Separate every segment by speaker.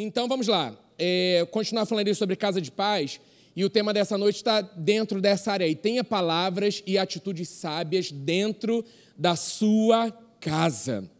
Speaker 1: Então vamos lá. É, continuar falando sobre casa de paz. E o tema dessa noite está dentro dessa área aí. Tenha palavras e atitudes sábias dentro da sua casa.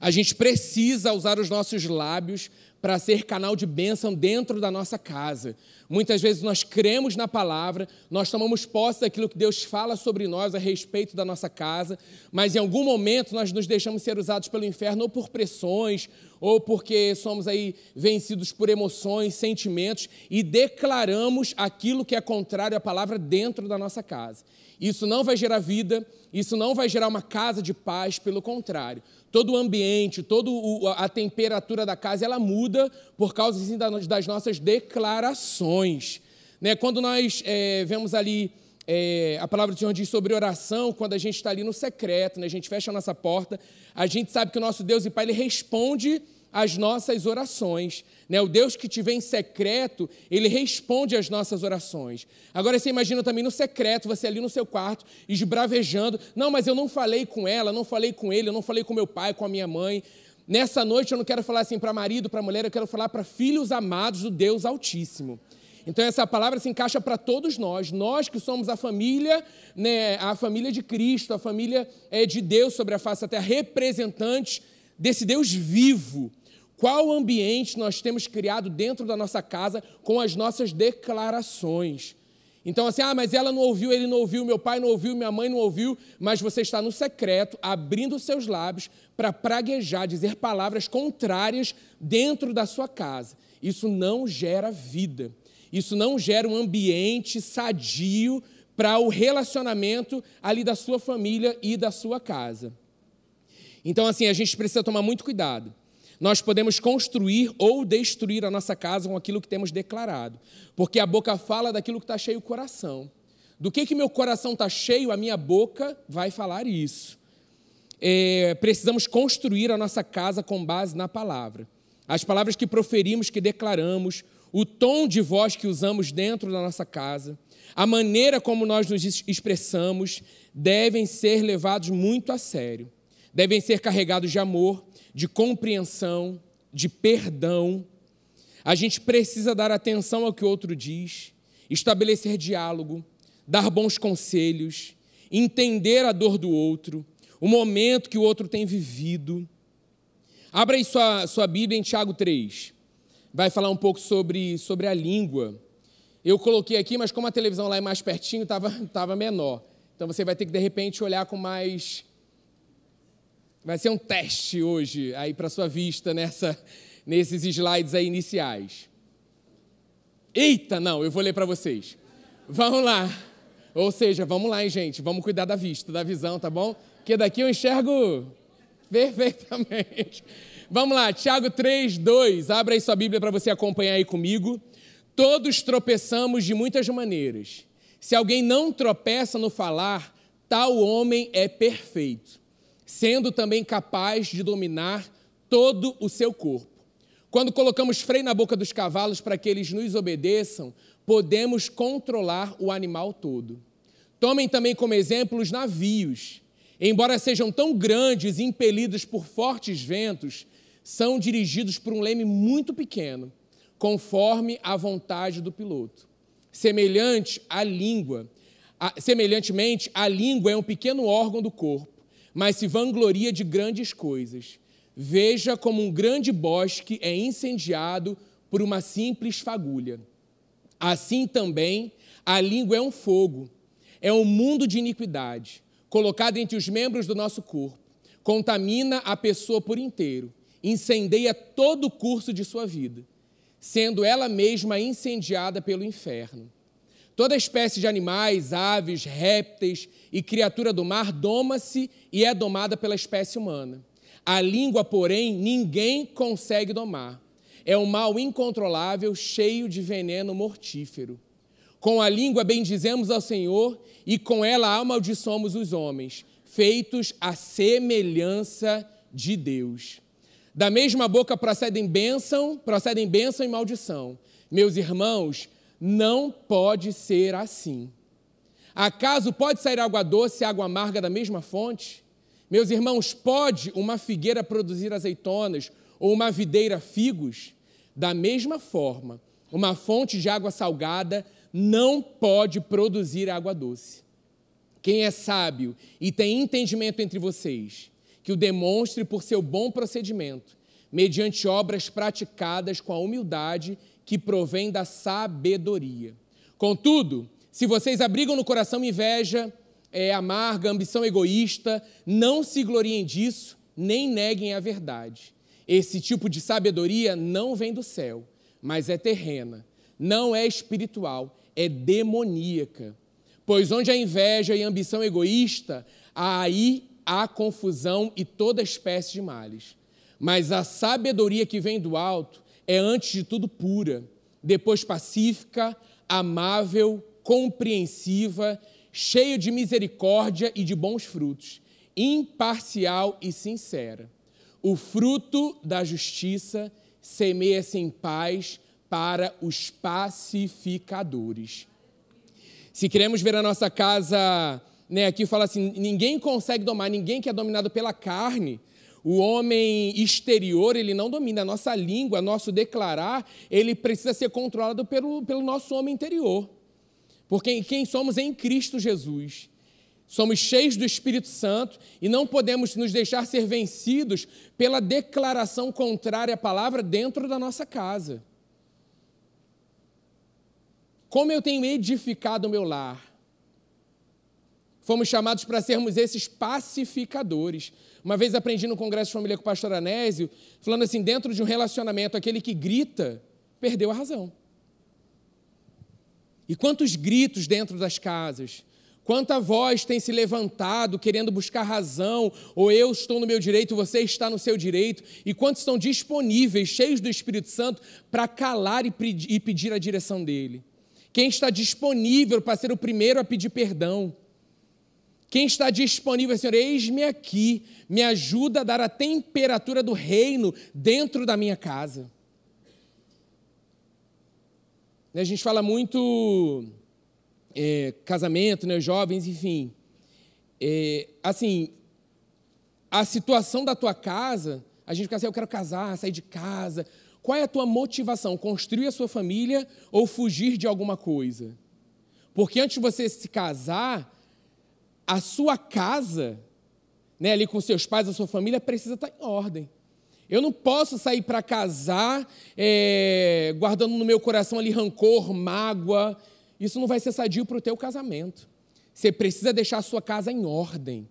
Speaker 1: A gente precisa usar os nossos lábios para ser canal de bênção dentro da nossa casa. Muitas vezes nós cremos na palavra, nós tomamos posse daquilo que Deus fala sobre nós a respeito da nossa casa, mas em algum momento nós nos deixamos ser usados pelo inferno ou por pressões, ou porque somos aí vencidos por emoções, sentimentos e declaramos aquilo que é contrário à palavra dentro da nossa casa. Isso não vai gerar vida, isso não vai gerar uma casa de paz, pelo contrário. Todo o ambiente, toda a temperatura da casa, ela muda por causa assim, das nossas declarações. Né? Quando nós é, vemos ali, é, a palavra do Senhor diz sobre oração, quando a gente está ali no secreto, né? a gente fecha a nossa porta, a gente sabe que o nosso Deus e Pai, Ele responde as nossas orações. Né? O Deus que te vê em secreto, ele responde às nossas orações. Agora você imagina também no secreto, você ali no seu quarto, esbravejando. Não, mas eu não falei com ela, não falei com ele, eu não falei com meu pai, com a minha mãe. Nessa noite eu não quero falar assim para marido, para mulher, eu quero falar para filhos amados do Deus Altíssimo. Então essa palavra se encaixa para todos nós, nós que somos a família, né, a família de Cristo, a família é, de Deus sobre a face da terra, representantes desse Deus vivo, qual ambiente nós temos criado dentro da nossa casa com as nossas declarações? Então, assim, ah, mas ela não ouviu, ele não ouviu, meu pai não ouviu, minha mãe não ouviu, mas você está no secreto, abrindo seus lábios para praguejar, dizer palavras contrárias dentro da sua casa. Isso não gera vida. Isso não gera um ambiente sadio para o relacionamento ali da sua família e da sua casa. Então, assim, a gente precisa tomar muito cuidado. Nós podemos construir ou destruir a nossa casa com aquilo que temos declarado, porque a boca fala daquilo que está cheio o coração. Do que, que meu coração está cheio, a minha boca vai falar isso. É, precisamos construir a nossa casa com base na palavra. As palavras que proferimos, que declaramos, o tom de voz que usamos dentro da nossa casa, a maneira como nós nos expressamos, devem ser levados muito a sério. Devem ser carregados de amor, de compreensão, de perdão. A gente precisa dar atenção ao que o outro diz, estabelecer diálogo, dar bons conselhos, entender a dor do outro, o momento que o outro tem vivido. Abra aí sua, sua Bíblia em Tiago 3. Vai falar um pouco sobre, sobre a língua. Eu coloquei aqui, mas como a televisão lá é mais pertinho, estava tava menor. Então você vai ter que, de repente, olhar com mais Vai ser um teste hoje aí para sua vista nessa, nesses slides aí iniciais. Eita, não, eu vou ler para vocês. Vamos lá. Ou seja, vamos lá, hein, gente. Vamos cuidar da vista, da visão, tá bom? Porque daqui eu enxergo perfeitamente. Vamos lá, Tiago 3, 2. Abra aí sua Bíblia para você acompanhar aí comigo. Todos tropeçamos de muitas maneiras. Se alguém não tropeça no falar, tal homem é perfeito sendo também capaz de dominar todo o seu corpo. Quando colocamos freio na boca dos cavalos para que eles nos obedeçam, podemos controlar o animal todo. Tomem também como exemplo os navios. Embora sejam tão grandes e impelidos por fortes ventos, são dirigidos por um leme muito pequeno, conforme a vontade do piloto. Semelhante à língua, semelhantemente, a língua é um pequeno órgão do corpo mas se vangloria de grandes coisas. Veja como um grande bosque é incendiado por uma simples fagulha. Assim também, a língua é um fogo, é um mundo de iniquidade, colocado entre os membros do nosso corpo, contamina a pessoa por inteiro, incendeia todo o curso de sua vida, sendo ela mesma incendiada pelo inferno. Toda espécie de animais, aves, répteis e criatura do mar doma-se e é domada pela espécie humana. A língua, porém, ninguém consegue domar. É um mal incontrolável, cheio de veneno mortífero. Com a língua bendizemos ao Senhor e com ela amaldiçoamos os homens, feitos à semelhança de Deus. Da mesma boca procedem bênção, procedem bênção e maldição. Meus irmãos, não pode ser assim. Acaso pode sair água doce e água amarga da mesma fonte? Meus irmãos, pode uma figueira produzir azeitonas ou uma videira figos? Da mesma forma, uma fonte de água salgada não pode produzir água doce. Quem é sábio e tem entendimento entre vocês, que o demonstre por seu bom procedimento, mediante obras praticadas com a humildade que provém da sabedoria. Contudo, se vocês abrigam no coração inveja, é, amarga, ambição egoísta, não se gloriem disso, nem neguem a verdade. Esse tipo de sabedoria não vem do céu, mas é terrena, não é espiritual, é demoníaca. Pois onde há inveja e ambição egoísta, aí há confusão e toda espécie de males. Mas a sabedoria que vem do alto é, antes de tudo, pura, depois pacífica, amável, compreensiva, cheia de misericórdia e de bons frutos, imparcial e sincera. O fruto da justiça semeia-se em paz para os pacificadores. Se queremos ver a nossa casa, né, aqui fala assim: ninguém consegue domar, ninguém que é dominado pela carne, o homem exterior, ele não domina. A nossa língua, nosso declarar, ele precisa ser controlado pelo, pelo nosso homem interior. Porque quem somos em Cristo Jesus. Somos cheios do Espírito Santo e não podemos nos deixar ser vencidos pela declaração contrária à palavra dentro da nossa casa. Como eu tenho edificado o meu lar? Fomos chamados para sermos esses pacificadores. Uma vez aprendi no Congresso de Família com o pastor Anésio, falando assim: dentro de um relacionamento, aquele que grita, perdeu a razão. E quantos gritos dentro das casas, quanta voz tem se levantado querendo buscar razão, ou eu estou no meu direito, você está no seu direito, e quantos estão disponíveis, cheios do Espírito Santo, para calar e pedir a direção dele. Quem está disponível para ser o primeiro a pedir perdão? Quem está disponível, Senhor, eis-me aqui, me ajuda a dar a temperatura do reino dentro da minha casa. A gente fala muito é, casamento, né, jovens, enfim. É, assim, a situação da tua casa, a gente fica assim, eu quero casar, sair de casa. Qual é a tua motivação? Construir a sua família ou fugir de alguma coisa? Porque antes de você se casar, a sua casa, né, ali com seus pais, a sua família, precisa estar em ordem. Eu não posso sair para casar é, guardando no meu coração ali rancor, mágoa. Isso não vai ser sadio para o teu casamento. Você precisa deixar a sua casa em ordem.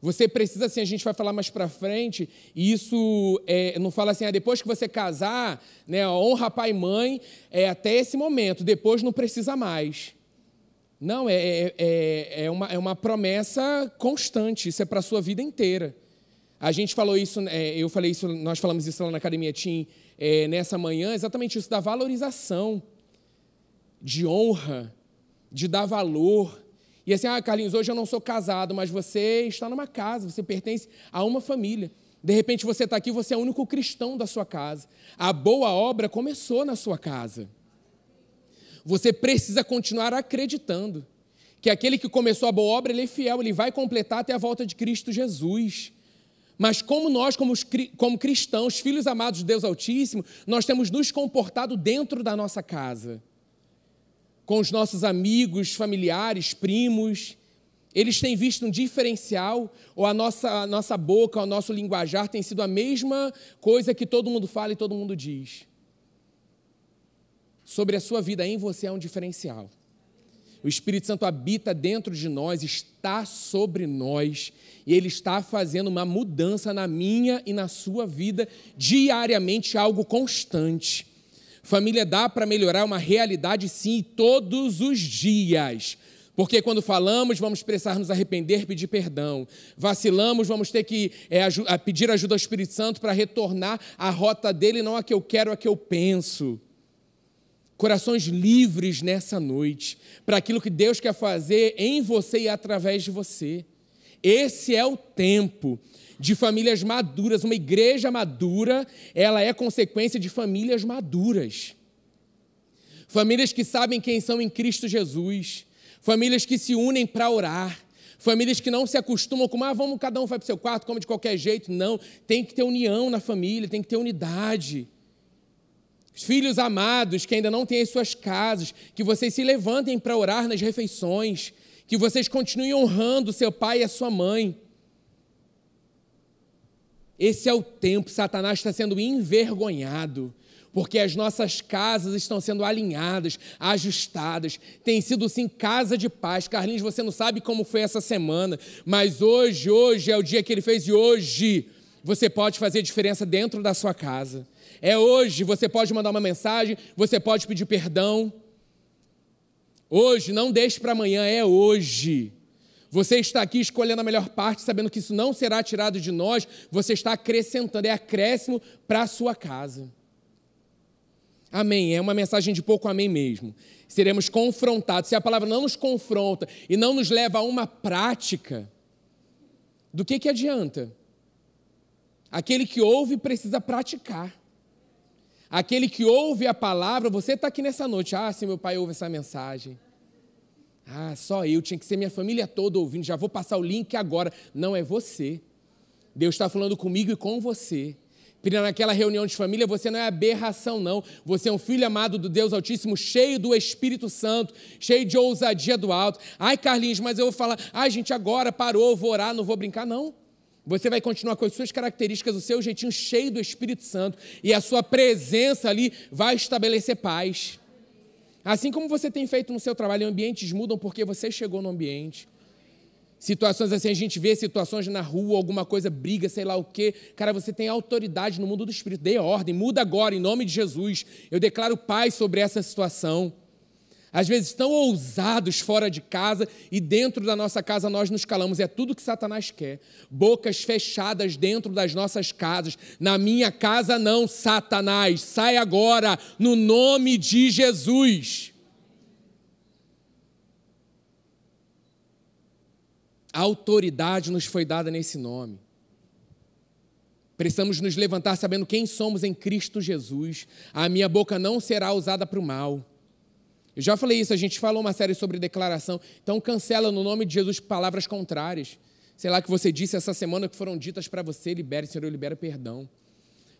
Speaker 1: Você precisa, assim, a gente vai falar mais para frente, e isso é, não fala assim, ah, depois que você casar, né, honra pai e mãe, é até esse momento, depois não precisa mais. Não, é, é, é, é, uma, é uma promessa constante, isso é para a sua vida inteira. A gente falou isso, é, eu falei isso, nós falamos isso lá na Academia Team é, nessa manhã, exatamente isso da valorização, de honra, de dar valor. E assim, ah, Carlinhos, hoje eu não sou casado, mas você está numa casa, você pertence a uma família. De repente você está aqui, você é o único cristão da sua casa. A boa obra começou na sua casa. Você precisa continuar acreditando que aquele que começou a boa obra, ele é fiel, ele vai completar até a volta de Cristo Jesus. Mas como nós, como, como cristãos, filhos amados de Deus Altíssimo, nós temos nos comportado dentro da nossa casa. Com os nossos amigos, familiares, primos, eles têm visto um diferencial, ou a nossa, a nossa boca, o nosso linguajar tem sido a mesma coisa que todo mundo fala e todo mundo diz sobre a sua vida em você é um diferencial. O Espírito Santo habita dentro de nós, está sobre nós, e ele está fazendo uma mudança na minha e na sua vida diariamente, algo constante. Família dá para melhorar uma realidade, sim, todos os dias. Porque quando falamos, vamos precisar nos arrepender, pedir perdão. Vacilamos, vamos ter que é, pedir ajuda ao Espírito Santo para retornar à rota dele, não a que eu quero, a que eu penso corações livres nessa noite, para aquilo que Deus quer fazer em você e através de você. Esse é o tempo de famílias maduras. Uma igreja madura, ela é consequência de famílias maduras. Famílias que sabem quem são em Cristo Jesus. Famílias que se unem para orar. Famílias que não se acostumam com, ah, vamos, cada um vai para o seu quarto, come de qualquer jeito. Não, tem que ter união na família, tem que ter unidade. Filhos amados que ainda não têm as suas casas, que vocês se levantem para orar nas refeições, que vocês continuem honrando seu pai e a sua mãe. Esse é o tempo, Satanás está sendo envergonhado, porque as nossas casas estão sendo alinhadas, ajustadas. Tem sido sim casa de paz. Carlinhos, você não sabe como foi essa semana, mas hoje, hoje é o dia que ele fez e hoje você pode fazer diferença dentro da sua casa. É hoje, você pode mandar uma mensagem, você pode pedir perdão. Hoje, não deixe para amanhã, é hoje. Você está aqui escolhendo a melhor parte, sabendo que isso não será tirado de nós, você está acrescentando, é acréscimo para a sua casa. Amém. É uma mensagem de pouco amém mesmo. Seremos confrontados. Se a palavra não nos confronta e não nos leva a uma prática, do que, que adianta? Aquele que ouve precisa praticar. Aquele que ouve a palavra, você está aqui nessa noite. Ah, se meu pai ouve essa mensagem. Ah, só eu, tinha que ser minha família toda ouvindo, já vou passar o link agora. Não, é você. Deus está falando comigo e com você. Naquela reunião de família, você não é aberração, não. Você é um filho amado do Deus Altíssimo, cheio do Espírito Santo, cheio de ousadia do alto. Ai, Carlinhos, mas eu vou falar, ai, gente, agora parou, vou orar, não vou brincar, não. Você vai continuar com as suas características, o seu jeitinho cheio do Espírito Santo, e a sua presença ali vai estabelecer paz. Assim como você tem feito no seu trabalho, ambientes mudam porque você chegou no ambiente. Situações assim, a gente vê situações na rua, alguma coisa, briga, sei lá o quê. Cara, você tem autoridade no mundo do Espírito. Dê ordem, muda agora, em nome de Jesus. Eu declaro paz sobre essa situação. Às vezes tão ousados fora de casa e dentro da nossa casa nós nos calamos. É tudo que Satanás quer. Bocas fechadas dentro das nossas casas. Na minha casa não, Satanás. Sai agora, no nome de Jesus. A autoridade nos foi dada nesse nome. Precisamos nos levantar sabendo quem somos em Cristo Jesus. A minha boca não será usada para o mal. Eu já falei isso, a gente falou uma série sobre declaração. Então cancela no nome de Jesus palavras contrárias. Sei lá que você disse essa semana que foram ditas para você, libere, Senhor, libera perdão.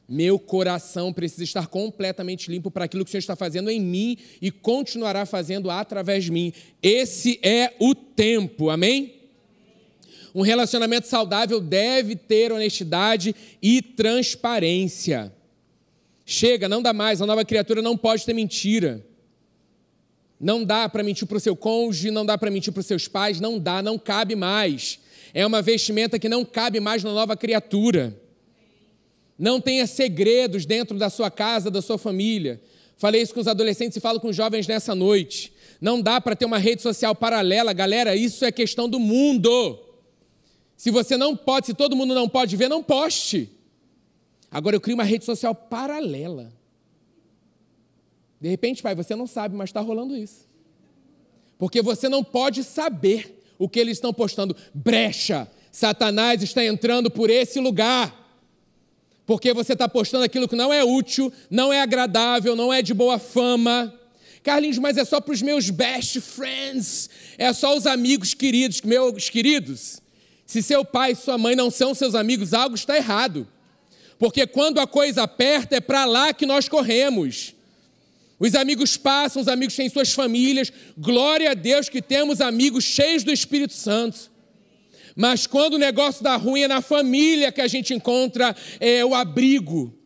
Speaker 1: Meu coração precisa estar completamente limpo para aquilo que o Senhor está fazendo em mim e continuará fazendo através de mim. Esse é o tempo, amém? Um relacionamento saudável deve ter honestidade e transparência. Chega, não dá mais, a nova criatura não pode ter mentira. Não dá para mentir para o seu cônjuge, não dá para mentir para os seus pais, não dá, não cabe mais. É uma vestimenta que não cabe mais na nova criatura. Não tenha segredos dentro da sua casa, da sua família. Falei isso com os adolescentes e falo com os jovens nessa noite. Não dá para ter uma rede social paralela, galera, isso é questão do mundo. Se você não pode, se todo mundo não pode ver, não poste. Agora eu crio uma rede social paralela. De repente, pai, você não sabe, mas está rolando isso. Porque você não pode saber o que eles estão postando. Brecha! Satanás está entrando por esse lugar. Porque você está postando aquilo que não é útil, não é agradável, não é de boa fama. Carlinhos, mas é só para os meus best friends, é só os amigos queridos, meus queridos. Se seu pai e sua mãe não são seus amigos, algo está errado. Porque quando a coisa aperta, é para lá que nós corremos. Os amigos passam, os amigos têm suas famílias. Glória a Deus que temos amigos cheios do Espírito Santo. Mas quando o negócio dá ruim, é na família que a gente encontra é, o abrigo.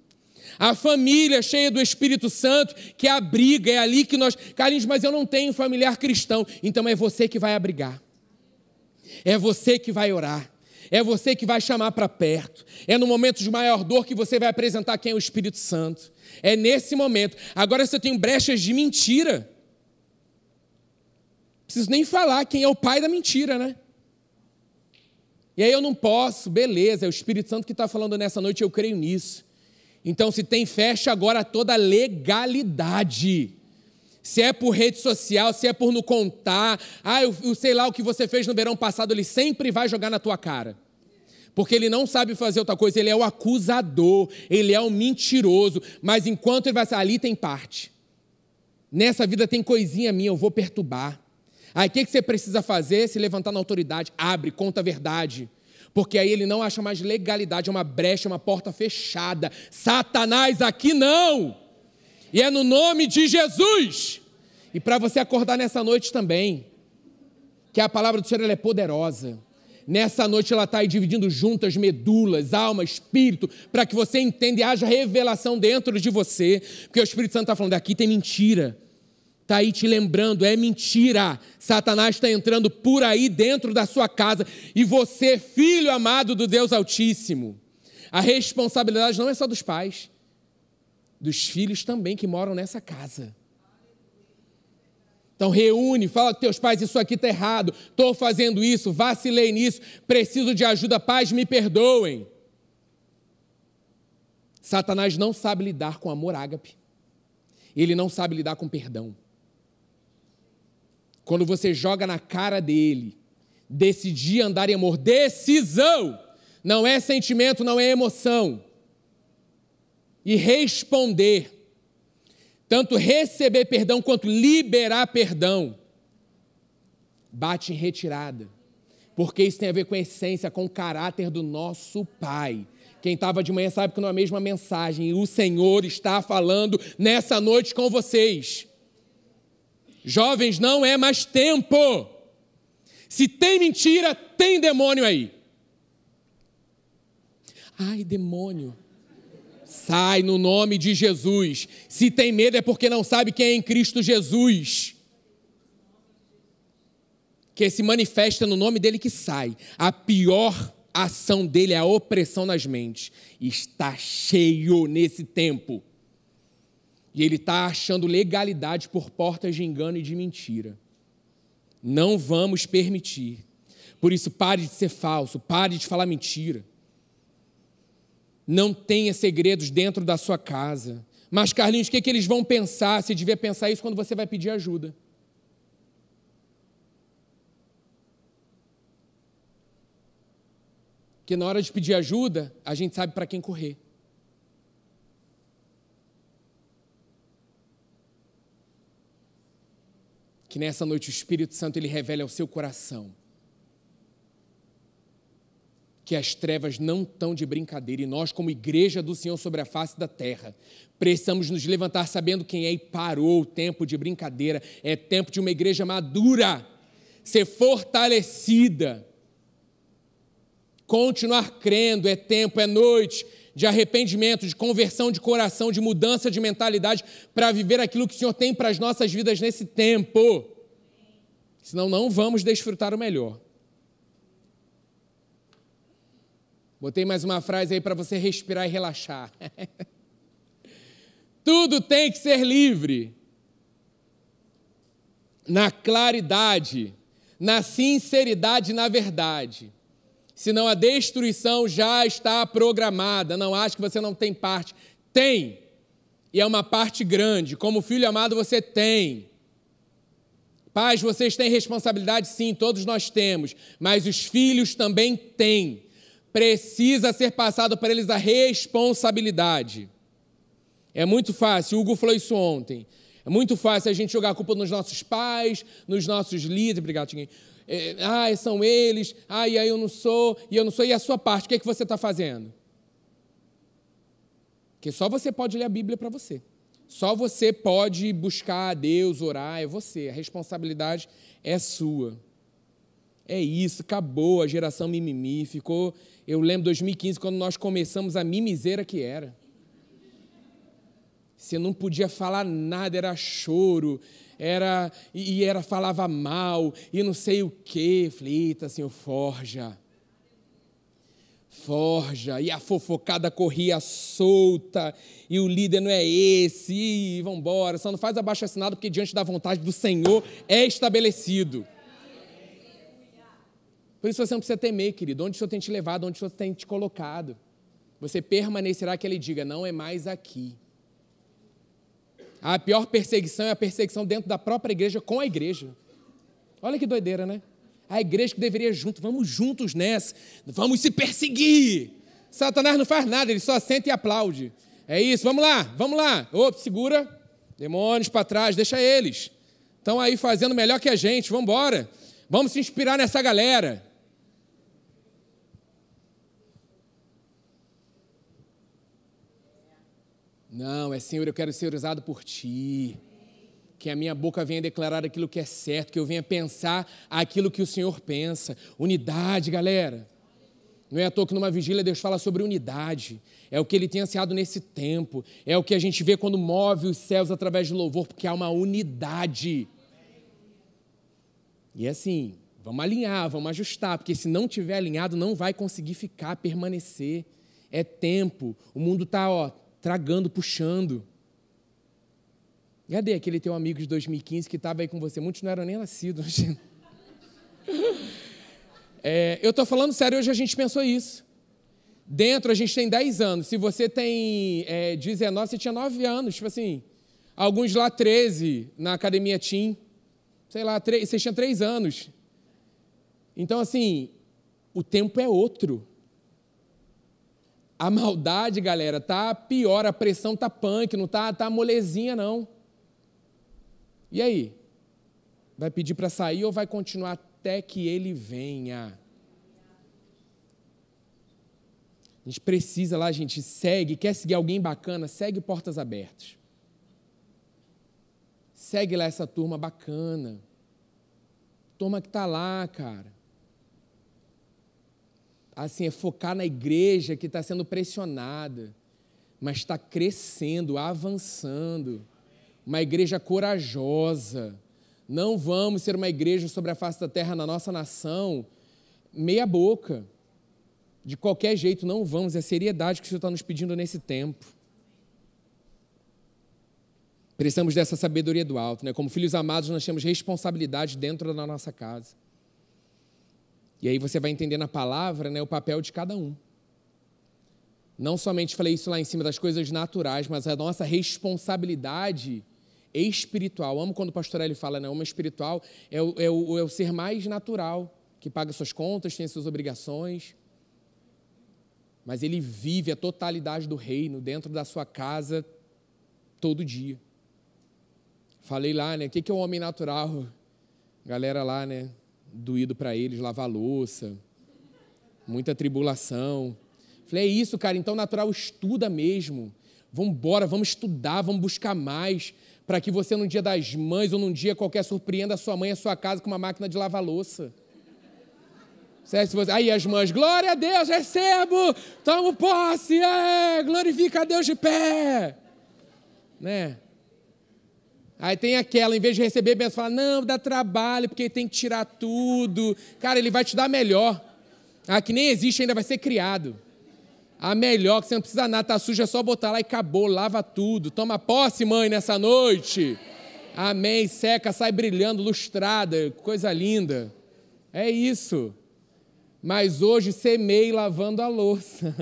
Speaker 1: A família cheia do Espírito Santo que abriga, é ali que nós. Carlinhos, mas eu não tenho familiar cristão. Então é você que vai abrigar. É você que vai orar. É você que vai chamar para perto. É no momento de maior dor que você vai apresentar quem é o Espírito Santo. É nesse momento. Agora, se eu tenho brechas de mentira, preciso nem falar quem é o pai da mentira, né? E aí eu não posso, beleza, é o Espírito Santo que está falando nessa noite, eu creio nisso. Então, se tem, fecha agora toda a legalidade se é por rede social, se é por não contar, ah, eu, eu, sei lá o que você fez no verão passado, ele sempre vai jogar na tua cara. Porque ele não sabe fazer outra coisa, ele é o acusador, ele é o mentiroso, mas enquanto ele vai ser ali tem parte. Nessa vida tem coisinha minha, eu vou perturbar. Aí o que, que você precisa fazer? Se levantar na autoridade, abre, conta a verdade. Porque aí ele não acha mais legalidade, é uma brecha, uma porta fechada. Satanás aqui não! E é no nome de Jesus. E para você acordar nessa noite também, que a palavra do Senhor é poderosa. Nessa noite ela está aí dividindo juntas medulas, alma, espírito, para que você entenda e haja revelação dentro de você. Porque o Espírito Santo está falando, aqui tem mentira. Está aí te lembrando, é mentira. Satanás está entrando por aí dentro da sua casa. E você, filho amado do Deus Altíssimo, a responsabilidade não é só dos pais, dos filhos também que moram nessa casa. Então reúne, fala com teus pais, isso aqui está errado, estou fazendo isso, vacilei nisso, preciso de ajuda, pais, me perdoem. Satanás não sabe lidar com amor ágape. Ele não sabe lidar com perdão. Quando você joga na cara dele, decidir andar em amor, decisão, não é sentimento, não é emoção. E responder tanto receber perdão quanto liberar perdão, bate em retirada. Porque isso tem a ver com a essência, com o caráter do nosso Pai. Quem estava de manhã sabe que não é a mesma mensagem. O Senhor está falando nessa noite com vocês. Jovens, não é mais tempo. Se tem mentira, tem demônio aí. Ai, demônio. Sai no nome de Jesus. Se tem medo é porque não sabe quem é em Cristo Jesus. Que se manifesta no nome dele que sai. A pior ação dele é a opressão nas mentes. Está cheio nesse tempo. E ele está achando legalidade por portas de engano e de mentira. Não vamos permitir. Por isso, pare de ser falso, pare de falar mentira. Não tenha segredos dentro da sua casa. Mas, Carlinhos, o que, é que eles vão pensar? Se devia pensar isso quando você vai pedir ajuda. Que na hora de pedir ajuda, a gente sabe para quem correr. Que nessa noite o Espírito Santo ele revele ao seu coração que as trevas não estão de brincadeira e nós, como igreja do Senhor sobre a face da terra, precisamos nos levantar sabendo quem é e parou o tempo de brincadeira. É tempo de uma igreja madura, ser fortalecida, continuar crendo. É tempo, é noite de arrependimento, de conversão de coração, de mudança de mentalidade para viver aquilo que o Senhor tem para as nossas vidas nesse tempo. Senão, não vamos desfrutar o melhor. Botei mais uma frase aí para você respirar e relaxar. Tudo tem que ser livre. Na claridade, na sinceridade, na verdade. Senão a destruição já está programada. Não acho que você não tem parte. Tem. E é uma parte grande. Como filho amado, você tem. Pais, vocês têm responsabilidade? Sim, todos nós temos. Mas os filhos também têm precisa ser passado para eles a responsabilidade. É muito fácil, o Hugo falou isso ontem. É muito fácil a gente jogar a culpa nos nossos pais, nos nossos líderes. Obrigado, Tinguinho. É, ah, são eles. Ah, e aí eu não sou, e eu não sou. E a sua parte, o que, é que você está fazendo? Porque só você pode ler a Bíblia para você. Só você pode buscar a Deus, orar, é você. A responsabilidade é sua. É isso, acabou a geração mimimi, ficou eu lembro 2015, quando nós começamos a mimiseira que era. Você não podia falar nada, era choro, era e era falava mal, e não sei o quê. Falei, eita, Senhor, forja. Forja, e a fofocada corria solta, e o líder não é esse, e vamos embora, só não faz abaixo assinado, porque diante da vontade do Senhor é estabelecido. Por isso você não precisa temer, querido. Onde o Senhor tem te levado, onde o Senhor tem te colocado. Você permanecerá que Ele diga: não é mais aqui. A pior perseguição é a perseguição dentro da própria igreja com a igreja. Olha que doideira, né? A igreja que deveria junto, vamos juntos nessa, vamos se perseguir. Satanás não faz nada, ele só senta e aplaude. É isso, vamos lá, vamos lá. Opa, segura, demônios para trás, deixa eles. Estão aí fazendo melhor que a gente, vamos embora. Vamos se inspirar nessa galera. Não, é Senhor, eu quero ser usado por Ti. Que a minha boca venha declarar aquilo que é certo, que eu venha pensar aquilo que o Senhor pensa. Unidade, galera. Não é à toa que numa vigília Deus fala sobre unidade. É o que ele tem ansiado nesse tempo. É o que a gente vê quando move os céus através do louvor, porque há uma unidade. E é assim, vamos alinhar, vamos ajustar, porque se não tiver alinhado, não vai conseguir ficar, permanecer. É tempo. O mundo está, ó, tragando, puxando. Cadê aquele teu amigo de 2015 que estava aí com você? Muitos não eram nem nascidos. É, eu estou falando sério, hoje a gente pensou isso. Dentro a gente tem 10 anos. Se você tem é, 19, você tinha 9 anos. Tipo assim, alguns lá 13 na academia Team. Sei lá, 3, você tinha 3 anos. Então, assim, o tempo é outro. A maldade, galera, tá pior, a pressão tá punk, não tá, tá molezinha, não. E aí? Vai pedir para sair ou vai continuar até que ele venha. A gente precisa lá, a gente segue, quer seguir alguém bacana, segue Portas Abertas. Segue lá essa turma bacana. Turma que está lá, cara. Assim, é focar na igreja que está sendo pressionada, mas está crescendo, avançando. Uma igreja corajosa não vamos ser uma igreja sobre a face da terra na nossa nação, meia boca. De qualquer jeito, não vamos. É a seriedade que o Senhor está nos pedindo nesse tempo. Precisamos dessa sabedoria do alto. Né? Como filhos amados, nós temos responsabilidade dentro da nossa casa. E aí você vai entender na palavra né, o papel de cada um. Não somente falei isso lá em cima das coisas naturais, mas a nossa responsabilidade espiritual. Amo quando o pastor Eli fala, né? Homem espiritual é o, é, o, é o ser mais natural, que paga suas contas, tem suas obrigações. Mas ele vive a totalidade do reino dentro da sua casa todo dia. Falei lá, né? O que é o homem natural? Galera lá, né? Doído para eles, lavar louça, muita tribulação. Falei, é isso, cara, então natural estuda mesmo. Vamos embora, vamos estudar, vamos buscar mais para que você, num dia das mães ou num dia qualquer, surpreenda a sua mãe a sua casa com uma máquina de lavar louça. Aí as mães, glória a Deus, recebo, tomo posse, é, glorifica a Deus de pé. Né? Aí tem aquela, em vez de receber bênção, fala, não, dá trabalho, porque tem que tirar tudo. Cara, ele vai te dar melhor. Ah, que nem existe ainda, vai ser criado. A melhor, que você não precisa nada, tá suja, é só botar lá e acabou, lava tudo. Toma posse, mãe, nessa noite. Amém. Seca, sai brilhando, lustrada, coisa linda. É isso. Mas hoje semei lavando a louça.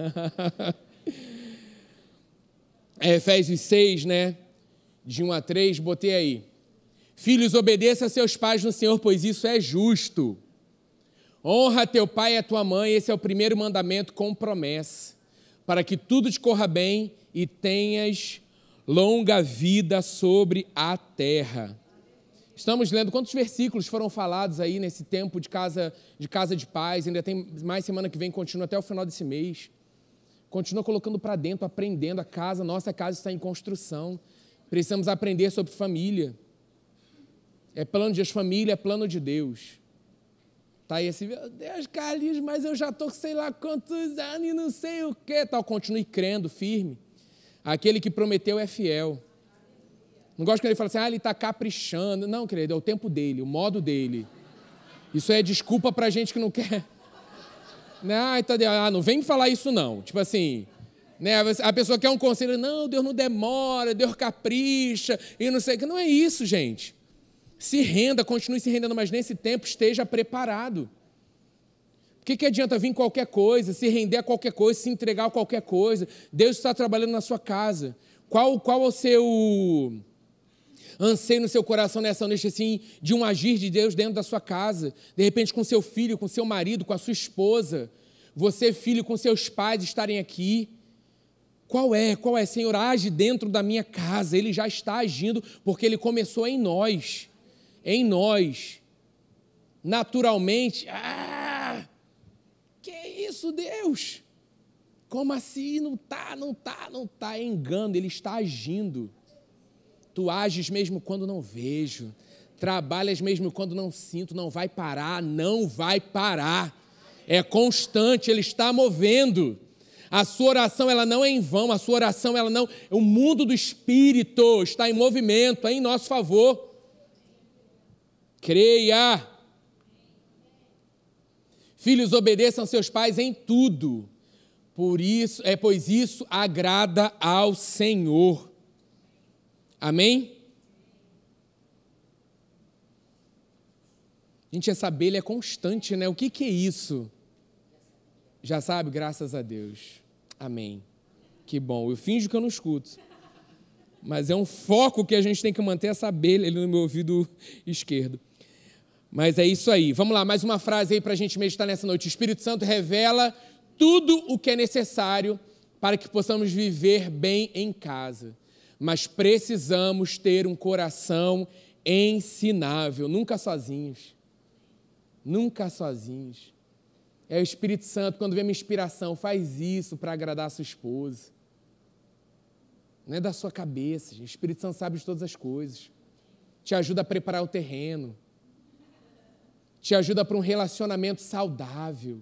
Speaker 1: é Efésios 6, né? De 1 a 3, botei aí. Filhos, obedeça a seus pais no Senhor, pois isso é justo. Honra teu pai e a tua mãe, esse é o primeiro mandamento com promessa para que tudo te corra bem e tenhas longa vida sobre a terra. Estamos lendo quantos versículos foram falados aí nesse tempo de casa de casa de paz. Ainda tem mais semana que vem, continua até o final desse mês. Continua colocando para dentro, aprendendo a casa. Nossa casa está em construção. Precisamos aprender sobre família. É plano de família é plano de Deus. Tá aí assim, meu Deus, Carlinhos, mas eu já estou com sei lá quantos anos e não sei o quê. Tal, continue crendo, firme. Aquele que prometeu é fiel. Não gosto quando ele fala assim, ah, ele está caprichando. Não, querido, é o tempo dele, o modo dele. Isso é desculpa para gente que não quer. Não, então, ah, não vem falar isso não. Tipo assim, né, a pessoa quer um conselho, não, Deus não demora, Deus capricha, e não sei o que. Não é isso, gente. Se renda, continue se rendendo, mas nesse tempo esteja preparado. O que, que adianta vir qualquer coisa, se render a qualquer coisa, se entregar a qualquer coisa? Deus está trabalhando na sua casa. Qual, qual é o seu anseio no seu coração nessa noite assim, de um agir de Deus dentro da sua casa? De repente, com seu filho, com seu marido, com a sua esposa. Você, filho, com seus pais estarem aqui. Qual é? Qual é? Senhor, age dentro da minha casa. Ele já está agindo porque ele começou em nós em nós, naturalmente, ah, que isso, Deus? Como assim? Não tá, não tá, não tá. Engano, ele está agindo. Tu ages mesmo quando não vejo. Trabalhas mesmo quando não sinto. Não vai parar, não vai parar. É constante, ele está movendo. A sua oração ela não é em vão, a sua oração ela não, o mundo do espírito está em movimento, é em nosso favor. Creia. Filhos, obedeçam seus pais em tudo. Por isso, é pois isso agrada ao Senhor. Amém? Gente, essa abelha é constante, né? O que, que é isso? Já sabe? Graças a Deus. Amém. Que bom. Eu finjo que eu não escuto. Mas é um foco que a gente tem que manter essa abelha ali no meu ouvido esquerdo. Mas é isso aí. Vamos lá, mais uma frase aí para a gente meditar nessa noite. O Espírito Santo revela tudo o que é necessário para que possamos viver bem em casa. Mas precisamos ter um coração ensinável, nunca sozinhos. Nunca sozinhos. É o Espírito Santo, quando vem uma inspiração, faz isso para agradar a sua esposa. Não é da sua cabeça, o Espírito Santo sabe de todas as coisas. Te ajuda a preparar o terreno. Te ajuda para um relacionamento saudável.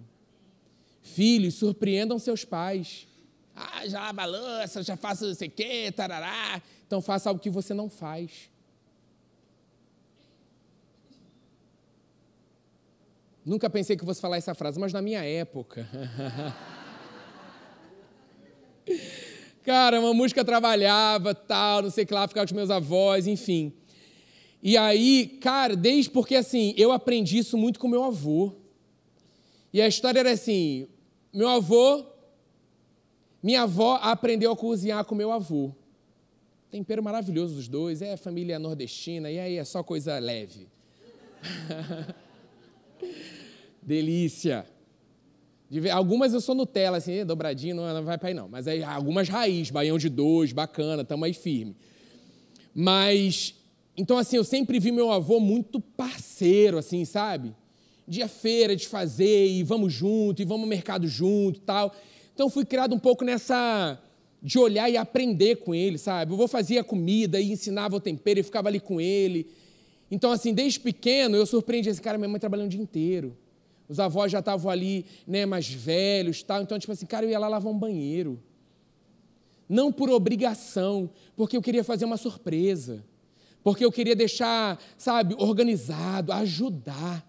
Speaker 1: Filhos, surpreendam seus pais. Ah, já lava a louça, já faço não sei o quê, tarará. Então faça algo que você não faz. Nunca pensei que fosse falar essa frase, mas na minha época. Cara, uma música trabalhava, tal, não sei o que lá, ficava com os meus avós, enfim. E aí, cara, desde porque assim, eu aprendi isso muito com meu avô. E a história era assim: meu avô, minha avó aprendeu a cozinhar com meu avô. Tempero maravilhoso dos dois, é família nordestina, e aí é só coisa leve. Delícia. Algumas eu sou Nutella, assim, dobradinho, não, vai para aí não. Mas aí algumas raiz, baião de dois, bacana, estamos aí firme. Mas, então assim, eu sempre vi meu avô muito parceiro, assim, sabe? dia feira de fazer, e vamos junto, e vamos ao mercado junto tal. Então fui criado um pouco nessa de olhar e aprender com ele, sabe? Eu vou fazer a comida e ensinava o tempero e ficava ali com ele. Então, assim, desde pequeno eu surpreendi esse cara, minha mãe trabalhando o dia inteiro. Os avós já estavam ali, né, mais velhos, tal. Então, tipo assim, cara, eu ia lá lavar um banheiro. Não por obrigação, porque eu queria fazer uma surpresa. Porque eu queria deixar, sabe, organizado, ajudar.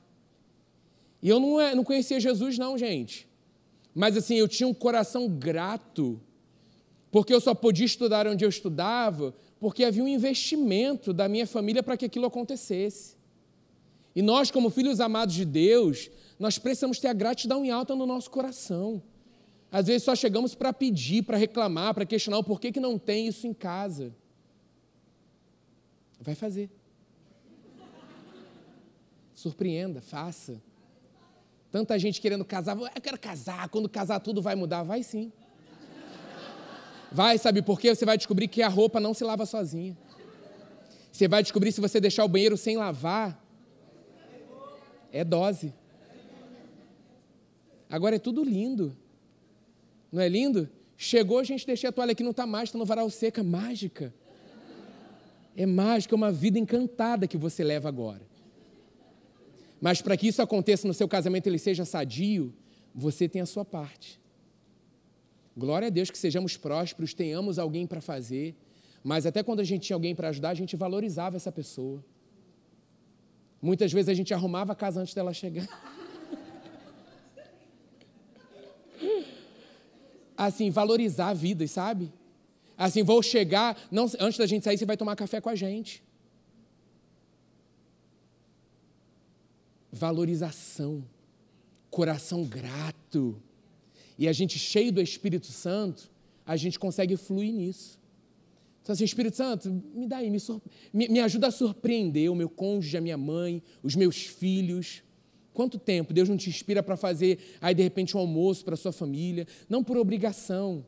Speaker 1: E eu não, é, não conhecia Jesus, não, gente. Mas assim, eu tinha um coração grato, porque eu só podia estudar onde eu estudava, porque havia um investimento da minha família para que aquilo acontecesse. E nós, como filhos amados de Deus, nós precisamos ter a gratidão em alta no nosso coração. Às vezes só chegamos para pedir, para reclamar, para questionar o porquê que não tem isso em casa. Vai fazer. Surpreenda, faça. Tanta gente querendo casar, eu quero casar, quando casar tudo vai mudar. Vai sim. Vai, sabe por quê? Você vai descobrir que a roupa não se lava sozinha. Você vai descobrir se você deixar o banheiro sem lavar, é dose. Agora é tudo lindo. Não é lindo? Chegou, a gente deixa a toalha aqui, não está mais, está no varal seca. Mágica. É mágica, é uma vida encantada que você leva agora. Mas para que isso aconteça no seu casamento, ele seja sadio, você tem a sua parte. Glória a Deus que sejamos prósperos, tenhamos alguém para fazer, mas até quando a gente tinha alguém para ajudar, a gente valorizava essa pessoa. Muitas vezes a gente arrumava a casa antes dela chegar. Assim, valorizar a vida, sabe? Assim, vou chegar, não, antes da gente sair, você vai tomar café com a gente. valorização, coração grato. E a gente cheio do Espírito Santo, a gente consegue fluir nisso. Então, assim, Espírito Santo, me dá aí, me, me, me ajuda a surpreender o meu cônjuge, a minha mãe, os meus filhos. Quanto tempo Deus não te inspira para fazer aí de repente um almoço para sua família? Não por obrigação,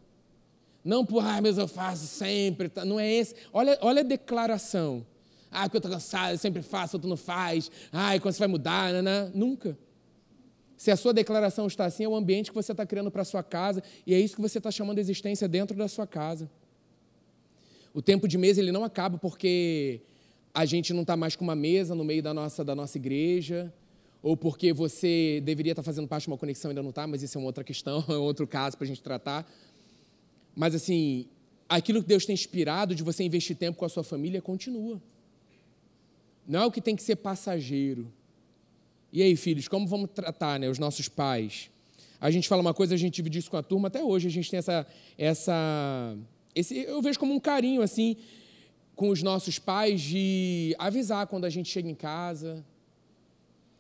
Speaker 1: não por, ah, mas eu faço sempre. Tá? Não é esse. Olha, olha a declaração. Ah, porque eu estou cansado, eu sempre faço, tu não faz. Ah, quando você vai mudar? Não. Nunca. Se a sua declaração está assim, é o ambiente que você está criando para a sua casa e é isso que você está chamando de existência dentro da sua casa. O tempo de mesa ele não acaba porque a gente não está mais com uma mesa no meio da nossa, da nossa igreja, ou porque você deveria estar tá fazendo parte de uma conexão e ainda não está, mas isso é uma outra questão, é outro caso para a gente tratar. Mas assim, aquilo que Deus tem inspirado de você investir tempo com a sua família continua. Não é o que tem que ser passageiro. E aí, filhos, como vamos tratar né, os nossos pais? A gente fala uma coisa, a gente divide isso com a turma, até hoje a gente tem essa. essa esse, eu vejo como um carinho, assim, com os nossos pais de avisar quando a gente chega em casa.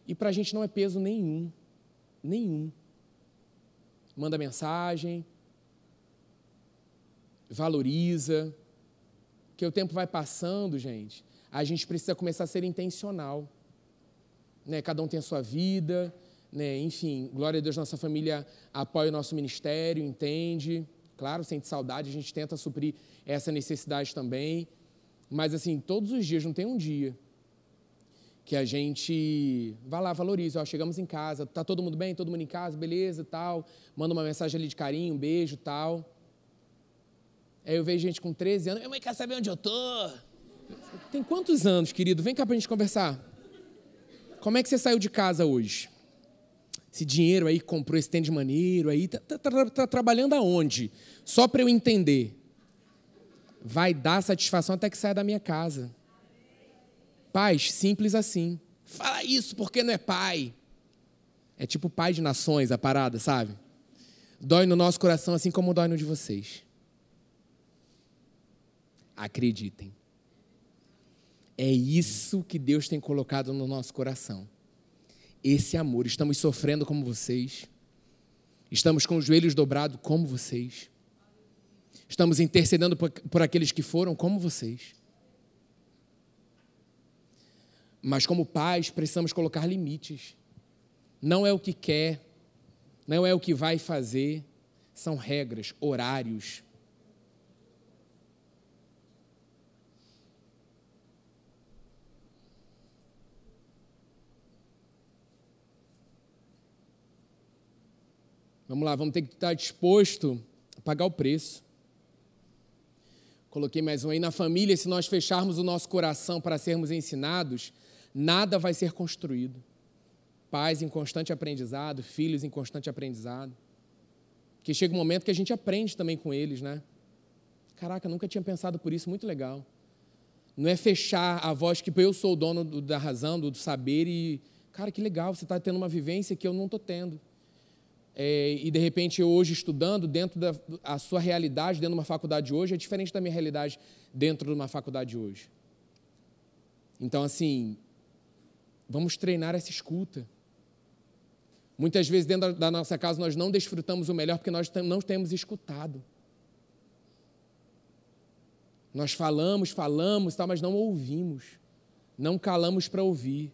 Speaker 1: E para a gente não é peso nenhum. Nenhum. Manda mensagem, valoriza. Que o tempo vai passando, gente. A gente precisa começar a ser intencional. Né? Cada um tem a sua vida, né? enfim, glória a Deus, nossa família apoia o nosso ministério, entende. Claro, sente saudade, a gente tenta suprir essa necessidade também. Mas, assim, todos os dias, não tem um dia que a gente vai lá, valoriza. Ó, chegamos em casa, tá todo mundo bem? Todo mundo em casa, beleza, tal. Manda uma mensagem ali de carinho, um beijo, tal. Aí eu vejo gente com 13 anos, minha mãe quer saber onde eu tô. Tem quantos anos, querido? Vem cá pra gente conversar. Como é que você saiu de casa hoje? Esse dinheiro aí comprou esse tênis maneiro aí, tá, tá, tá, tá trabalhando aonde? Só para eu entender. Vai dar satisfação até que saia da minha casa. Paz, simples assim. Fala isso porque não é pai. É tipo pai de nações a parada, sabe? Dói no nosso coração assim como dói no de vocês. Acreditem. É isso que Deus tem colocado no nosso coração. Esse amor. Estamos sofrendo como vocês. Estamos com os joelhos dobrados como vocês. Estamos intercedendo por, por aqueles que foram como vocês. Mas como pais, precisamos colocar limites. Não é o que quer, não é o que vai fazer, são regras, horários, Vamos lá, vamos ter que estar disposto a pagar o preço. Coloquei mais um aí. Na família, se nós fecharmos o nosso coração para sermos ensinados, nada vai ser construído. Pais em constante aprendizado, filhos em constante aprendizado. Que chega um momento que a gente aprende também com eles, né? Caraca, nunca tinha pensado por isso, muito legal. Não é fechar a voz que eu sou o dono da razão, do saber e, cara, que legal, você está tendo uma vivência que eu não estou tendo é, e de repente eu hoje estudando dentro da a sua realidade dentro de uma faculdade hoje é diferente da minha realidade dentro de uma faculdade hoje. Então assim, vamos treinar essa escuta. Muitas vezes dentro da nossa casa nós não desfrutamos o melhor porque nós não temos escutado. Nós falamos, falamos, tal, mas não ouvimos. Não calamos para ouvir.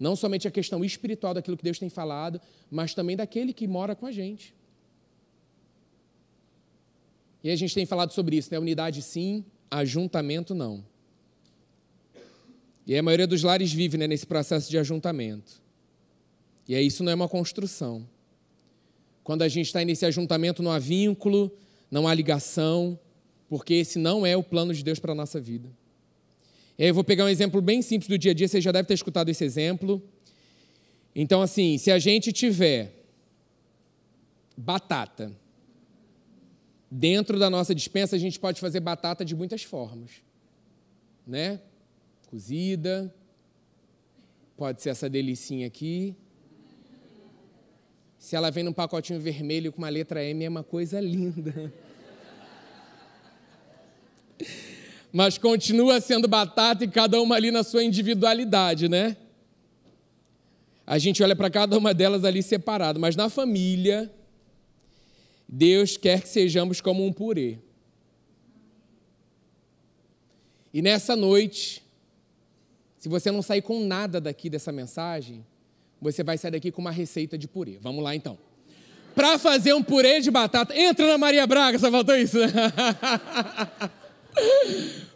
Speaker 1: Não somente a questão espiritual daquilo que Deus tem falado, mas também daquele que mora com a gente. E a gente tem falado sobre isso, né? Unidade sim, ajuntamento não. E a maioria dos lares vive né, nesse processo de ajuntamento. E aí isso não é uma construção. Quando a gente está nesse ajuntamento, não há vínculo, não há ligação, porque esse não é o plano de Deus para a nossa vida. E aí eu vou pegar um exemplo bem simples do dia a dia, você já deve ter escutado esse exemplo. Então, assim, se a gente tiver batata dentro da nossa dispensa, a gente pode fazer batata de muitas formas, né? Cozida, pode ser essa delicinha aqui. Se ela vem num pacotinho vermelho com uma letra M, é uma coisa linda. Mas continua sendo batata e cada uma ali na sua individualidade, né? A gente olha para cada uma delas ali separado, mas na família, Deus quer que sejamos como um purê. E nessa noite, se você não sair com nada daqui dessa mensagem, você vai sair daqui com uma receita de purê. Vamos lá então. Para fazer um purê de batata, entra na Maria Braga, só faltou isso.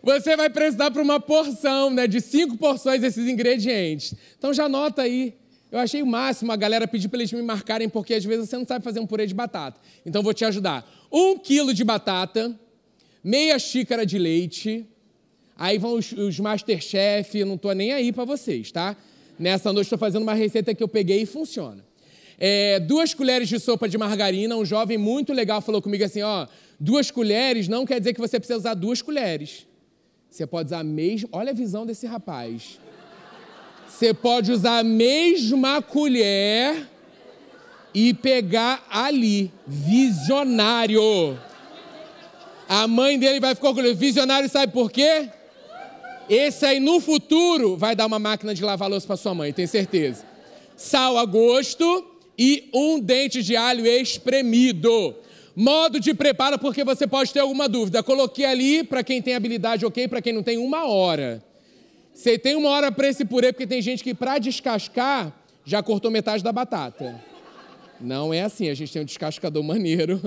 Speaker 1: Você vai precisar para uma porção, né, de cinco porções desses ingredientes. Então já anota aí. Eu achei o máximo a galera pedir para eles me marcarem, porque às vezes você não sabe fazer um purê de batata. Então vou te ajudar. Um quilo de batata, meia xícara de leite. Aí vão os, os Masterchef, eu não estou nem aí para vocês, tá? Nessa noite estou fazendo uma receita que eu peguei e funciona. É, duas colheres de sopa de margarina. Um jovem muito legal falou comigo assim: ó, duas colheres não quer dizer que você precisa usar duas colheres. Você pode usar a mesma. Olha a visão desse rapaz. Você pode usar a mesma colher e pegar ali. Visionário. A mãe dele vai ficar orgulhosa. Visionário, sabe por quê? Esse aí no futuro vai dar uma máquina de lavar louça para sua mãe, tenho certeza. Sal a gosto e um dente de alho espremido. Modo de preparo, porque você pode ter alguma dúvida. Coloquei ali, para quem tem habilidade, ok, para quem não tem, uma hora. Você tem uma hora para esse purê, porque tem gente que, para descascar, já cortou metade da batata. Não é assim, a gente tem um descascador maneiro.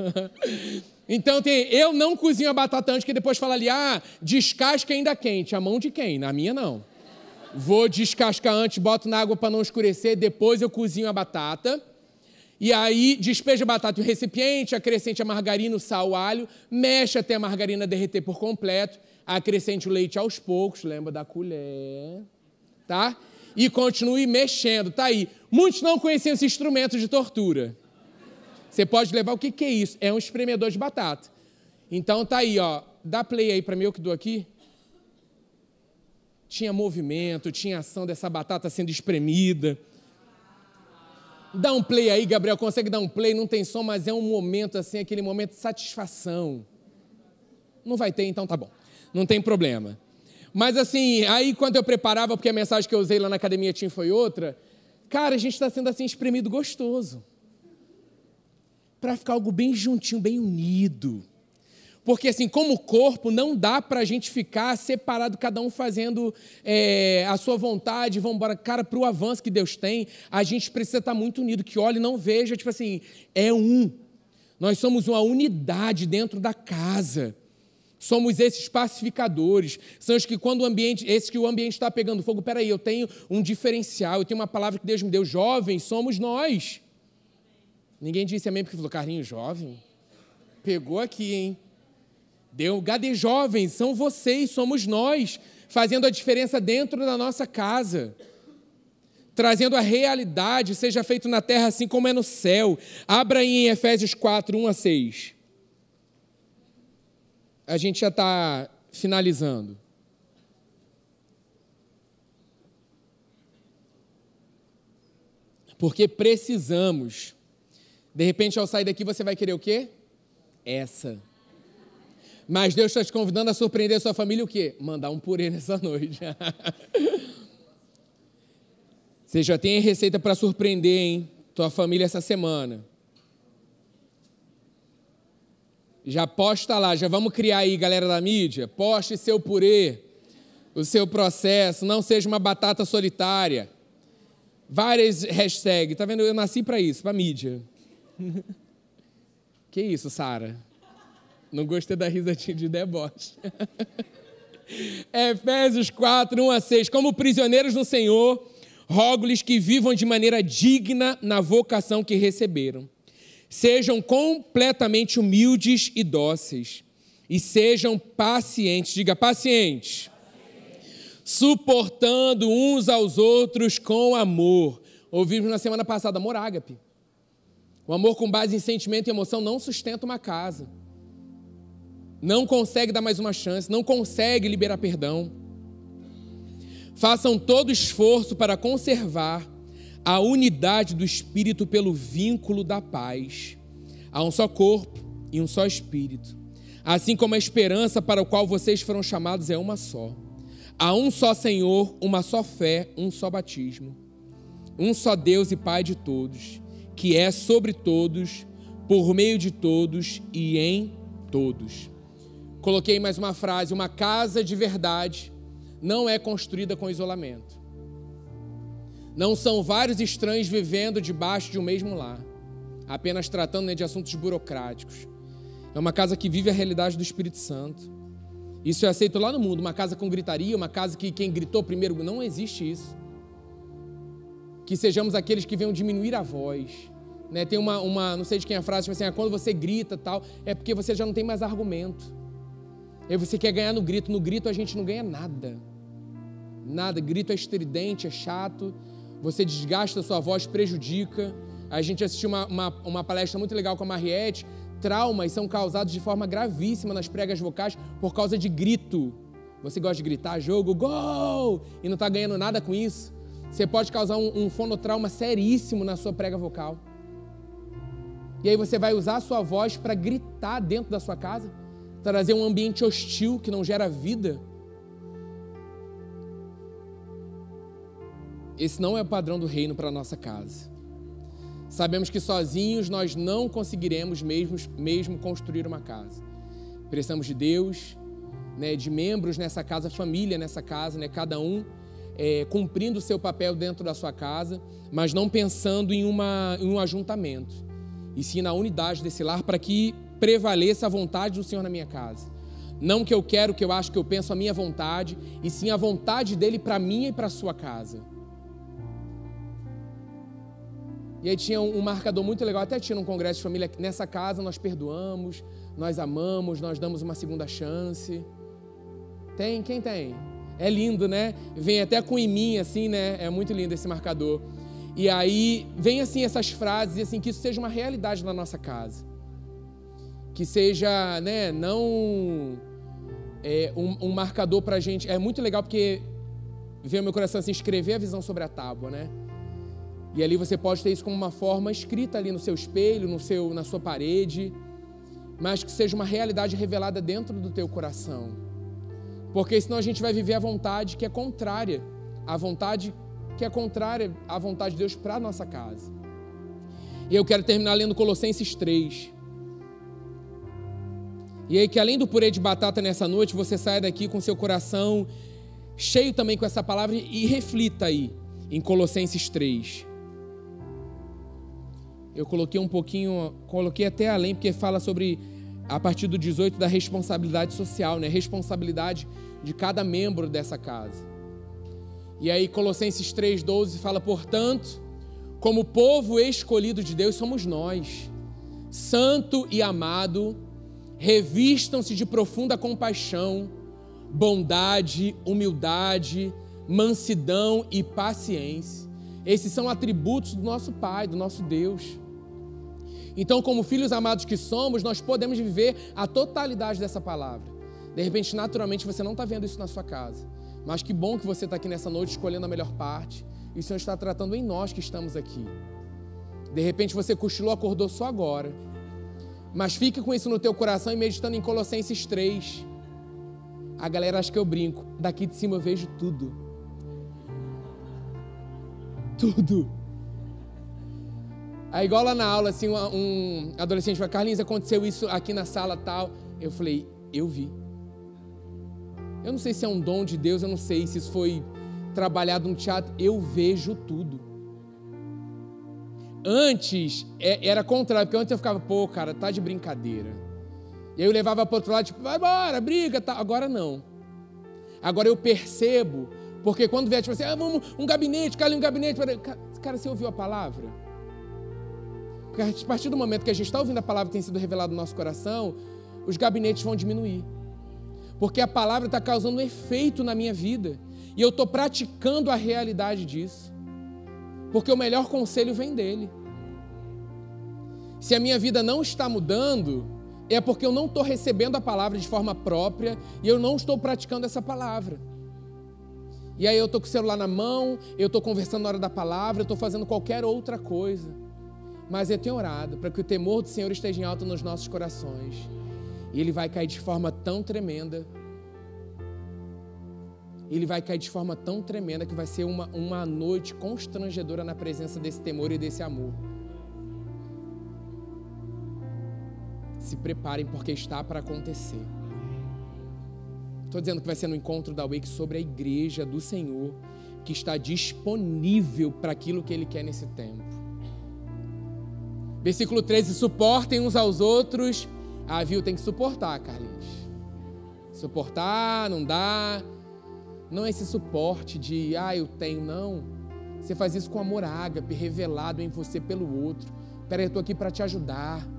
Speaker 1: então tem, eu não cozinho a batata antes, que depois fala ali, ah, descasca ainda quente. A mão de quem? Na minha não. Vou descascar antes, boto na água para não escurecer, depois eu cozinho a batata. E aí despeja a batata em um recipiente, acrescente a margarina, o sal, o alho, mexe até a margarina derreter por completo, acrescente o leite aos poucos, lembra da colher, tá? E continue mexendo, tá aí. Muitos não conheciam esse instrumento de tortura. Você pode levar o que, que é isso? É um espremedor de batata. Então tá aí, ó. Dá play aí para mim, eu que dou aqui. Tinha movimento, tinha ação dessa batata sendo espremida. Dá um play aí, Gabriel, consegue dar um play? Não tem som, mas é um momento assim, aquele momento de satisfação. Não vai ter, então tá bom. Não tem problema. Mas assim, aí quando eu preparava, porque a mensagem que eu usei lá na academia tinha foi outra, cara, a gente está sendo assim espremido gostoso. Para ficar algo bem juntinho, bem unido. Porque, assim, como corpo, não dá para a gente ficar separado, cada um fazendo é, a sua vontade, vamos embora. Cara, para o avanço que Deus tem, a gente precisa estar tá muito unido, que olhe e não veja, tipo assim, é um. Nós somos uma unidade dentro da casa. Somos esses pacificadores, são os que quando o ambiente, esses que o ambiente está pegando fogo, peraí, eu tenho um diferencial, eu tenho uma palavra que Deus me deu, jovens, somos nós. Ninguém disse amém porque falou, Carlinho, jovem? Pegou aqui, hein? Deu, Gade jovens, são vocês, somos nós, fazendo a diferença dentro da nossa casa. Trazendo a realidade, seja feito na terra assim como é no céu. Abra aí em Efésios 4, 1 a 6. A gente já está finalizando. Porque precisamos. De repente, ao sair daqui, você vai querer o quê? Essa. Mas Deus está te convidando a surpreender a sua família o quê? Mandar um purê nessa noite. Você já tem receita para surpreender, hein? Tua família essa semana. Já posta lá, já vamos criar aí, galera da mídia. Poste seu purê, o seu processo, não seja uma batata solitária. Várias hashtags, tá vendo? Eu nasci para isso, para mídia. que isso, Sara? Não gostei da risadinha de deboche. Efésios 4, 1 a 6. Como prisioneiros no Senhor, rogo-lhes que vivam de maneira digna na vocação que receberam. Sejam completamente humildes e dóceis. E sejam pacientes. Diga, pacientes. Suportando uns aos outros com amor. Ouvimos na semana passada, amor ágape. O amor com base em sentimento e emoção não sustenta uma casa não consegue dar mais uma chance, não consegue liberar perdão. Façam todo esforço para conservar a unidade do espírito pelo vínculo da paz. Há um só corpo e um só espírito. Assim como a esperança para o qual vocês foram chamados é uma só. Há um só Senhor, uma só fé, um só batismo. Um só Deus e Pai de todos, que é sobre todos, por meio de todos e em todos. Coloquei mais uma frase: uma casa de verdade não é construída com isolamento. Não são vários estranhos vivendo debaixo de um mesmo lar, apenas tratando né, de assuntos burocráticos. É uma casa que vive a realidade do Espírito Santo. Isso é aceito lá no mundo. Uma casa com gritaria, uma casa que quem gritou primeiro. Não existe isso. que sejamos aqueles que venham diminuir a voz. Né? Tem uma, uma, não sei de quem é a frase, tipo assim, ah, quando você grita tal, é porque você já não tem mais argumento. E você quer ganhar no grito. No grito a gente não ganha nada. Nada. Grito é estridente, é chato. Você desgasta a sua voz, prejudica. A gente assistiu uma, uma, uma palestra muito legal com a Mariette. Traumas são causados de forma gravíssima nas pregas vocais por causa de grito. Você gosta de gritar, jogo, gol! E não está ganhando nada com isso. Você pode causar um, um fonotrauma seríssimo na sua prega vocal. E aí você vai usar a sua voz para gritar dentro da sua casa, trazer um ambiente hostil que não gera vida. Esse não é o padrão do reino para a nossa casa. Sabemos que sozinhos nós não conseguiremos mesmo, mesmo construir uma casa. Precisamos de Deus, né, de membros nessa casa, família nessa casa, né, cada um é, cumprindo o seu papel dentro da sua casa, mas não pensando em, uma, em um ajuntamento, e sim na unidade desse lar para que prevaleça a vontade do Senhor na minha casa. Não que eu quero, que eu acho, que eu penso a minha vontade, e sim a vontade dele para mim e para sua casa. E aí tinha um marcador muito legal, até tinha um congresso de família, nessa casa nós perdoamos, nós amamos, nós damos uma segunda chance. Tem? Quem tem? É lindo, né? Vem até com mim assim, né? É muito lindo esse marcador. E aí vem assim essas frases, assim que isso seja uma realidade na nossa casa, que seja, né? Não é, um, um marcador para gente. É muito legal porque veio meu coração assim escrever a visão sobre a tábua, né? E ali você pode ter isso como uma forma escrita ali no seu espelho, no seu, na sua parede, mas que seja uma realidade revelada dentro do teu coração. Porque senão a gente vai viver a vontade que é contrária, a vontade que é contrária à vontade de Deus para a nossa casa. E eu quero terminar lendo Colossenses 3. E aí que além do purê de batata nessa noite, você saia daqui com seu coração cheio também com essa palavra e reflita aí em Colossenses 3. Eu coloquei um pouquinho, coloquei até além porque fala sobre a partir do 18 da responsabilidade social, né? Responsabilidade de cada membro dessa casa. E aí Colossenses 3:12 fala, portanto, como povo escolhido de Deus somos nós, santo e amado, revistam-se de profunda compaixão, bondade, humildade, mansidão e paciência. Esses são atributos do nosso Pai, do nosso Deus. Então, como filhos amados que somos, nós podemos viver a totalidade dessa palavra. De repente, naturalmente, você não está vendo isso na sua casa. Mas que bom que você está aqui nessa noite escolhendo a melhor parte. E o Senhor está tratando em nós que estamos aqui. De repente você cochilou, acordou só agora. Mas fique com isso no teu coração e meditando em Colossenses 3. A galera acha que eu brinco. Daqui de cima eu vejo tudo. Tudo. Aí, igual lá na aula, assim, um, um adolescente falou, Carlinhos, aconteceu isso aqui na sala tal. Eu falei, eu vi. Eu não sei se é um dom de Deus, eu não sei se isso foi trabalhado no teatro. Eu vejo tudo. Antes é, era contrário, porque antes eu ficava, pô, cara, tá de brincadeira. E eu levava para outro lado, tipo, vai embora, briga, tá. Agora não. Agora eu percebo, porque quando vier, tipo assim, ah, vamos, um gabinete, cala um gabinete. Cara, você ouviu a palavra? Porque a partir do momento que a gente está ouvindo a palavra tem sido revelada no nosso coração, os gabinetes vão diminuir. Porque a palavra está causando um efeito na minha vida. E eu estou praticando a realidade disso. Porque o melhor conselho vem dele. Se a minha vida não está mudando, é porque eu não estou recebendo a palavra de forma própria e eu não estou praticando essa palavra. E aí eu estou com o celular na mão, eu estou conversando na hora da palavra, eu estou fazendo qualquer outra coisa. Mas eu tenho orado para que o temor do Senhor esteja em alto nos nossos corações. E ele vai cair de forma tão tremenda. Ele vai cair de forma tão tremenda que vai ser uma, uma noite constrangedora na presença desse temor e desse amor. Se preparem, porque está para acontecer. Estou dizendo que vai ser no encontro da Wake sobre a igreja do Senhor, que está disponível para aquilo que Ele quer nesse tempo. Versículo 13: suportem uns aos outros. Ah, viu? Tem que suportar, Carlinhos. Suportar, não dá. Não é esse suporte de, ah, eu tenho, não. Você faz isso com amor ágape, revelado em você pelo outro. Peraí, eu estou aqui para te ajudar.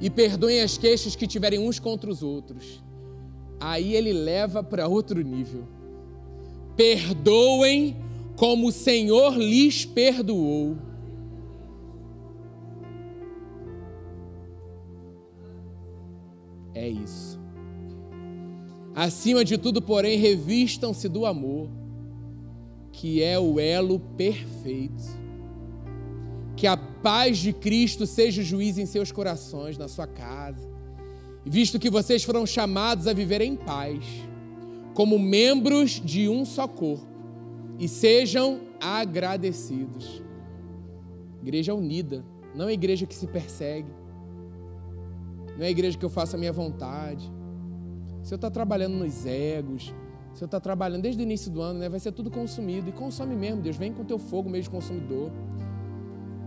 Speaker 1: E perdoem as queixas que tiverem uns contra os outros. Aí ele leva para outro nível. Perdoem como o Senhor lhes perdoou. É isso. Acima de tudo, porém, revistam-se do amor, que é o elo perfeito. Que a paz de Cristo seja o juiz em seus corações, na sua casa. Visto que vocês foram chamados a viver em paz, como membros de um só corpo, e sejam agradecidos. Igreja unida, não é igreja que se persegue, não é igreja que eu faça a minha vontade. Se eu estou trabalhando nos egos, se eu estou trabalhando desde o início do ano, né, vai ser tudo consumido. E consome mesmo, Deus. Vem com teu fogo mesmo consumidor.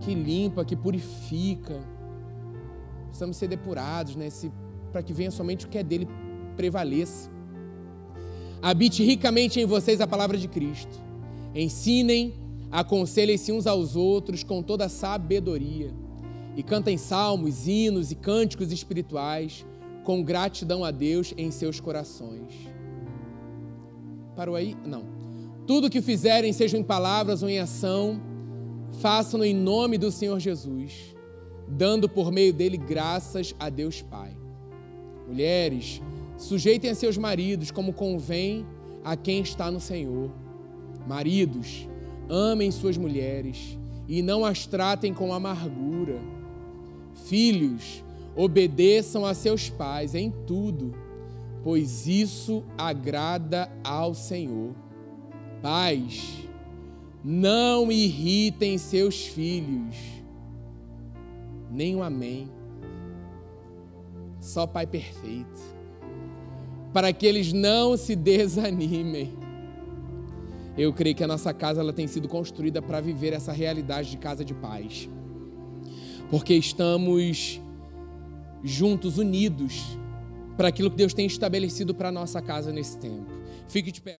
Speaker 1: Que limpa, que purifica. Precisamos ser depurados, né? Para que venha somente o que é dele prevaleça. Habite ricamente em vocês a palavra de Cristo. Ensinem, aconselhem-se uns aos outros com toda sabedoria e cantem salmos, hinos e cânticos espirituais com gratidão a Deus em seus corações. Parou aí? Não. Tudo que fizerem, seja em palavras ou em ação, façam-no em nome do Senhor Jesus, dando por meio dele graças a Deus Pai. Mulheres, sujeitem a seus maridos como convém a quem está no Senhor. Maridos, amem suas mulheres e não as tratem com amargura Filhos, obedeçam a seus pais em tudo, pois isso agrada ao Senhor. Pais, não irritem seus filhos. Nem um amém. Só Pai perfeito. Para que eles não se desanimem. Eu creio que a nossa casa ela tem sido construída para viver essa realidade de casa de paz porque estamos juntos, unidos, para aquilo que Deus tem estabelecido para a nossa casa nesse tempo. Fique de pé.